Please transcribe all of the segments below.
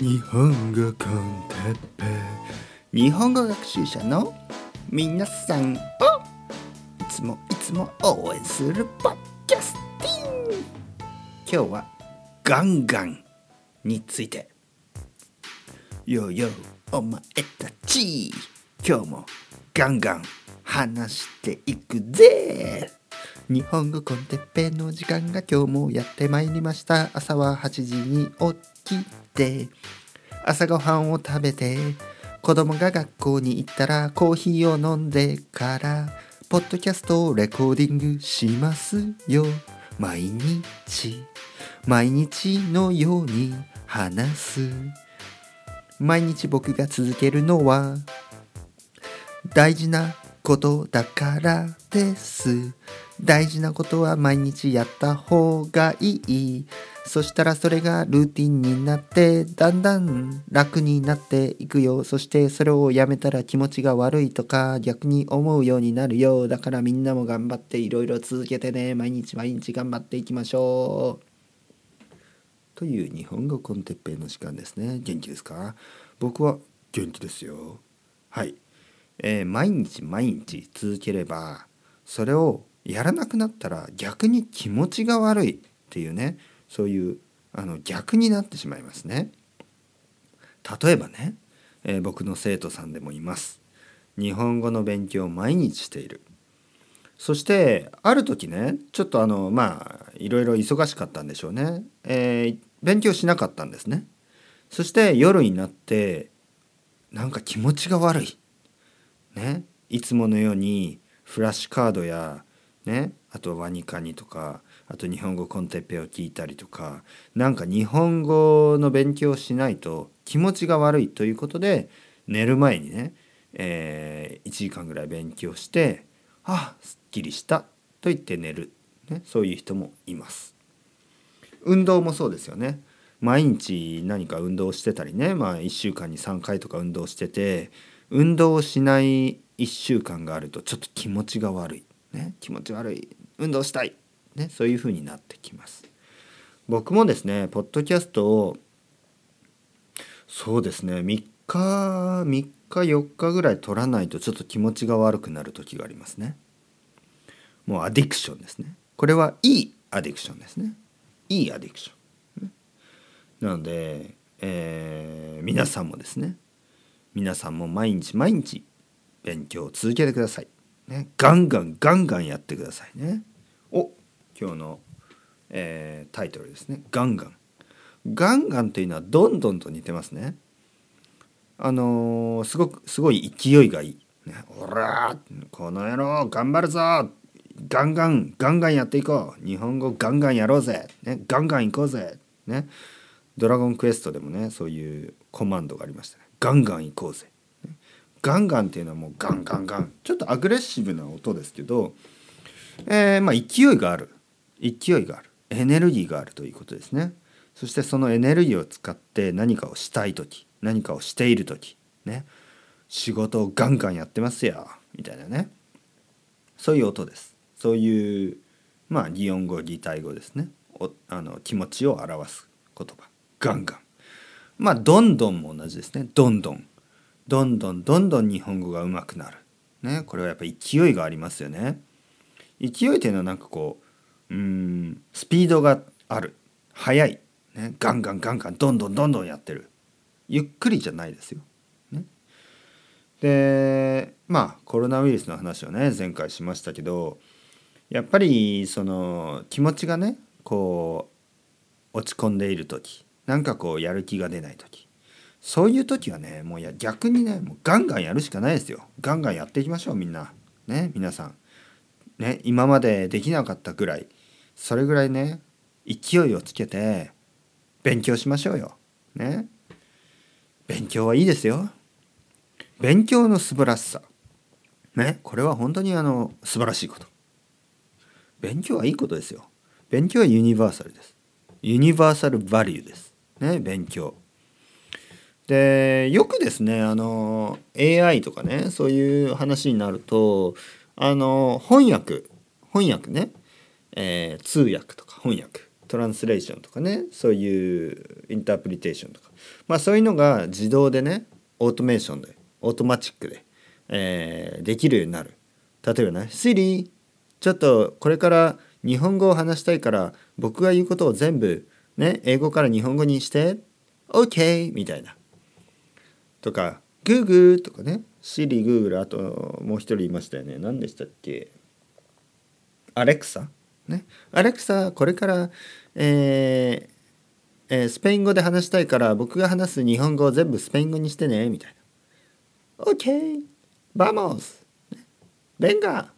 日本語コンテッペ。日本語学習者の皆さんをいつもいつも応援するポッキャスティン今日はガンガンについて。よよお前たち。今日もガンガン話していくぜ。日本語コンテッペの時間が今日もやってまいりました。朝は8時に起きて朝ごはんを食べて子供が学校に行ったらコーヒーを飲んでからポッドキャストをレコーディングしますよ。毎日。毎日のように話す。毎日僕が続けるのは大事なことだからです。大事なことは毎日やった方がいい。そしたらそれがルーティンになってだんだん楽になっていくよ。そしてそれをやめたら気持ちが悪いとか逆に思うようになるよだからみんなも頑張っていろいろ続けてね。毎日毎日頑張っていきましょう。という日本語コンテッペイの時間ですね。元気ですか？僕は元気ですよ。はい。えー、毎日毎日続ければそれをやらなくなったら逆に気持ちが悪いっていうねそういうあの逆になってしまいますね。例えばね、えー、僕の生徒さんでもいます。日本語の勉強を毎日している。そしてある時ねちょっとあのまあいろいろ忙しかったんでしょうね、えー、勉強しなかったんですね。そして夜になってなんか気持ちが悪い。ね、いつものようにフラッシュカードや、ね、あとワニカニとかあと日本語コンテッペを聞いたりとかなんか日本語の勉強をしないと気持ちが悪いということで寝る前にね、えー、1時間ぐらい勉強してあすっきりしたと言って寝る、ね、そういう人もいます。運動もそうですよね毎日何か運動してたりね、まあ、1週間に3回とか運動してて運動をしない1週間があるとちょっと気持ちが悪い、ね、気持ち悪い。運動したい、ね、そういうふうになってきます。僕もですねポッドキャストをそうですね。3日3日4日ぐらい取らないとちょっと気持ちが悪くなる時がありますね。もうアディクションですね。これはいいアディクションですね。いいアディクション、なので、えー、皆さんもですね皆さんも毎日毎日勉強を続けてください。ね、ガンガンガンガンやってくださいね。お今日の、えー、タイトルですね。ガンガン。ガンガンというのはどんどんと似てますね。あのー、すごくすごい勢いがいい。ね、おらこの野郎頑張るぞガンガンガンガンやっていこう日本語ガンガンやろうぜ、ね、ガンガン行こうぜ、ね、ドラゴンクエストでもねそういうコマンドがありましたねガンガン行こうぜ。ガンガンっていうのはもうガンガンガン。ちょっとアグレッシブな音ですけど、えー、まあ勢いがある。勢いがある。エネルギーがあるということですね。そしてそのエネルギーを使って何かをしたい時何かをしている時ね。仕事をガンガンやってますよ。みたいなね。そういう音です。そういうまあ擬音語擬態語ですね。おあの気持ちを表す言葉。ガンガン。まあどんどんも同じですね。どんどん。どんどんどんどん日本語が上手くなる。ね。これはやっぱ勢いがありますよね。勢いっていうのはなんかこううんスピードがある。速い、ね、ガンガンガンガンどんどんどんどんやってる。ゆっくりじゃないですよ。ね、でまあコロナウイルスの話をね前回しましたけどやっぱりその気持ちがねこう落ち込んでいる時。なんかこうやる気が出ない時。そういう時はねもうや逆にねもうガンガンやるしかないですよ。ガンガンやっていきましょうみんな。ね皆さん。ね今までできなかったぐらい。それぐらいね勢いをつけて勉強しましょうよ。ね。勉強はいいですよ。勉強の素晴らしさ。ねこれは本当にあの素晴らしいこと。勉強はいいことですよ。勉強はユニバーサルです。ユニバーサルバリューです。ね勉強。でよくですねあの AI とかねそういう話になるとあの翻訳翻訳ね、えー、通訳とか翻訳トランスレーションとかねそういうインタープリテーションとかまあそういうのが自動でねオートメーションでオートマチックで、えー、できるようになる。例えばね「 Siri ちょっとこれから日本語を話したいから僕が言うことを全部ね英語から日本語にして OK みたいな。とか Google とかね Siri、Google あともう一人いましたよね。何でしたっけ？アレクサね。アレクサこれからえーえー、スペイン語で話したいから僕が話す日本語を全部スペイン語にしてねみたいな。OK vamos。Venga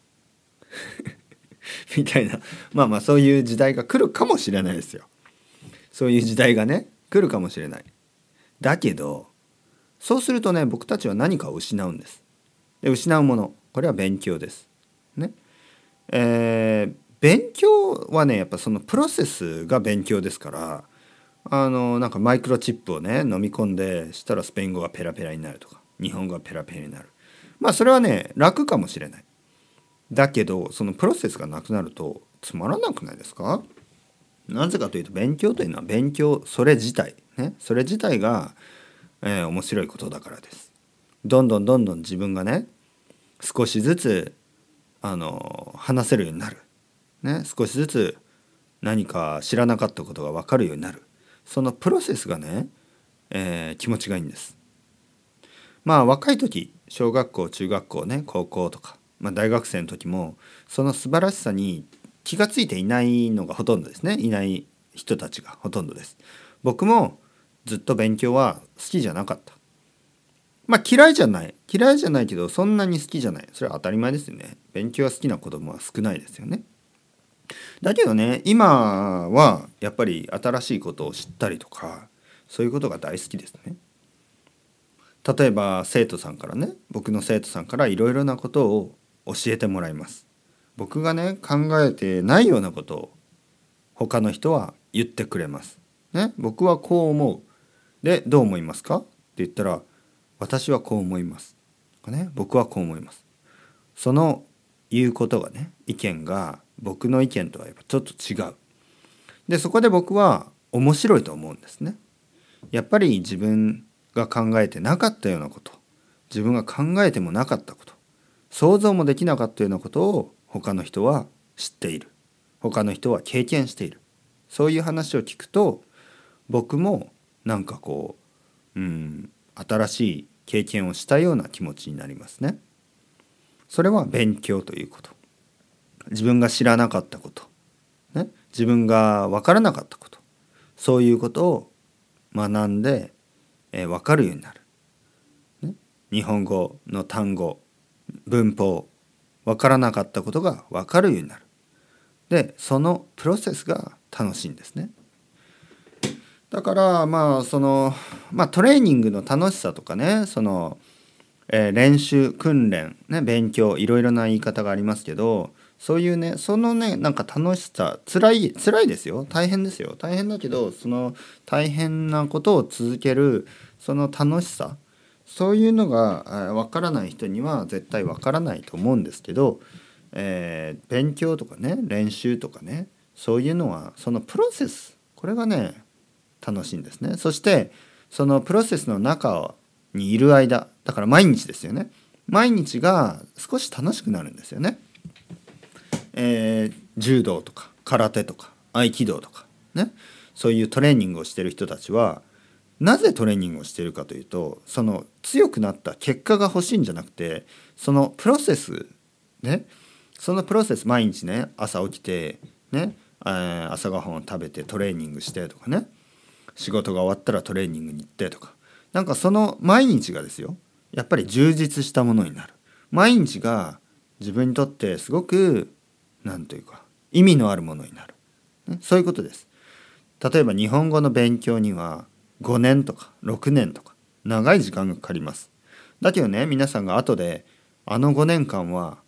みたいな。まあまあそういう時代が来るかもしれないですよ。そういう時代がね来るかもしれない。だけどそうするとね僕たちは何かを失うんです。で失うものこれは勉強です。ね。えー、勉強はねやっぱそのプロセスが勉強ですからあのなんかマイクロチップをね飲み込んでしたらスペイン語がペラペラになるとか日本語がペラペラになる。まあそれはね楽かもしれない。だけどそのプロセスがなくなるとつまらなくないですか？なぜかというと勉強というのは勉強それ自体ねそれ自体が、えー、面白いことだからです。どんどんどんどん自分がね少しずつあの話せるようになる、ね、少しずつ何か知らなかったことが分かるようになる。そのプロセスがね、えー、気持ちがいいんです。まあ若い時小学校中学校ね高校とかまあ、大学生の時もその素晴らしさに気が付いていないのがほとんどですね。いない人たちがほとんどです。僕もずっと勉強は好きじゃなかった。まあ嫌いじゃない。嫌いじゃないけどそんなに好きじゃない。それは当たり前ですよね。勉強が好きな子供は少ないですよね。だけどね今はやっぱり新しいことを知ったりとかそういうことが大好きですね。例えば生徒さんからね僕の生徒さんからいろいろなことを教えてもらいます。僕がね考えてないようなことを他の人は言ってくれます。ね、僕はこう思う。でどう思いますか？って言ったら私はこう思います。ね、僕はこう思います。その言うことがね意見が僕の意見とはやっぱちょっと違う。でそこで僕は面白いと思うんですね。やっぱり自分が考えてなかったようなこと自分が考えてもなかったこと想像もできなかったようなことを他の人は知っている。他の人は経験している。そういう話を聞くと僕もなんかこううん新しい経験をしたような気持ちになりますね。それは勉強ということ。自分が知らなかったこと、ね、自分が分からなかったこと。そういうことを学んで、えー、分かるようになる、ね、日本語の単語文法。分からなかったことが分かるようになる。でそのプロセスが楽しいんですね。だからまあそのまあトレーニングの楽しさとかねその、えー、練習訓練ね勉強いろいろな言い方がありますけどそういうねそのねなんか楽しさ辛い辛いですよ。大変ですよ。大変だけどその大変なことを続けるその楽しさそういうのがわからない人には絶対わからないと思うんですけど、えー、勉強とかね練習とかねそういうのはそのプロセスこれがね楽しいんですねそしてそのプロセスの中にいる間だから毎日ですよね毎日が少し楽しくなるんですよね。えー、柔道とか空手とか合気道とかねそういうトレーニングをしてる人たちはなぜトレーニングをしているかというとその強くなった結果が欲しいんじゃなくてそのプロセスねそのプロセス毎日ね朝起きてね、朝ごはんを食べてトレーニングしてとかね仕事が終わったらトレーニングに行ってとかなんかその毎日がですよやっぱり充実したものになる。毎日が自分にとってすごく何というか意味のあるものになる、ね、そういうことです。例えば日本語の勉強には5年とか6年とか長い時間がかかります。だけどね皆さんが後であの5年間は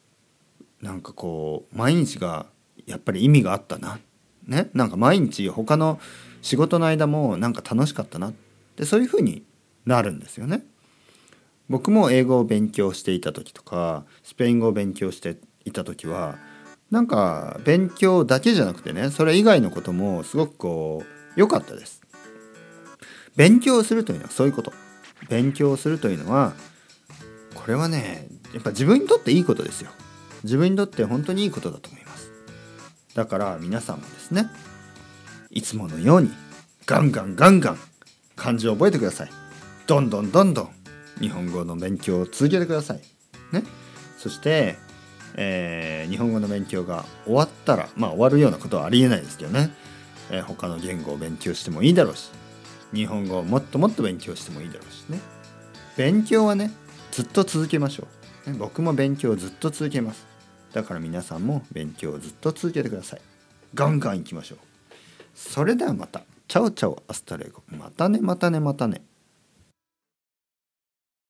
なんかこう毎日がやっぱり意味があったな。ねなんか毎日他の仕事の間もなんか楽しかったな。でそういうふうになるんですよね。僕も英語を勉強していた時とかスペイン語を勉強していた時はなんか勉強だけじゃなくてねそれ以外のこともすごくこう良かったです。勉強するというのはそういうこと。勉強するというのはこれはねやっぱ自分にとっていいことですよ。自分にとって本当にいいことだと思います。だから皆さんもですねいつものようにガンガンガンガン漢字を覚えてください。どんどんどんどん日本語の勉強を続けてください。ね。そしてえー、日本語の勉強が終わったらまあ終わるようなことはありえないですけどね、えー、他の言語を勉強してもいいだろうし日本語をもっともっと勉強してもいいだろうしね。勉強はねずっと続けましょう、ね、僕も勉強をずっと続けます。だから皆さんも勉強をずっと続けてください。ガンガンいきましょう。それではまた。 Chao chao hasta luego。またねまたねまたね。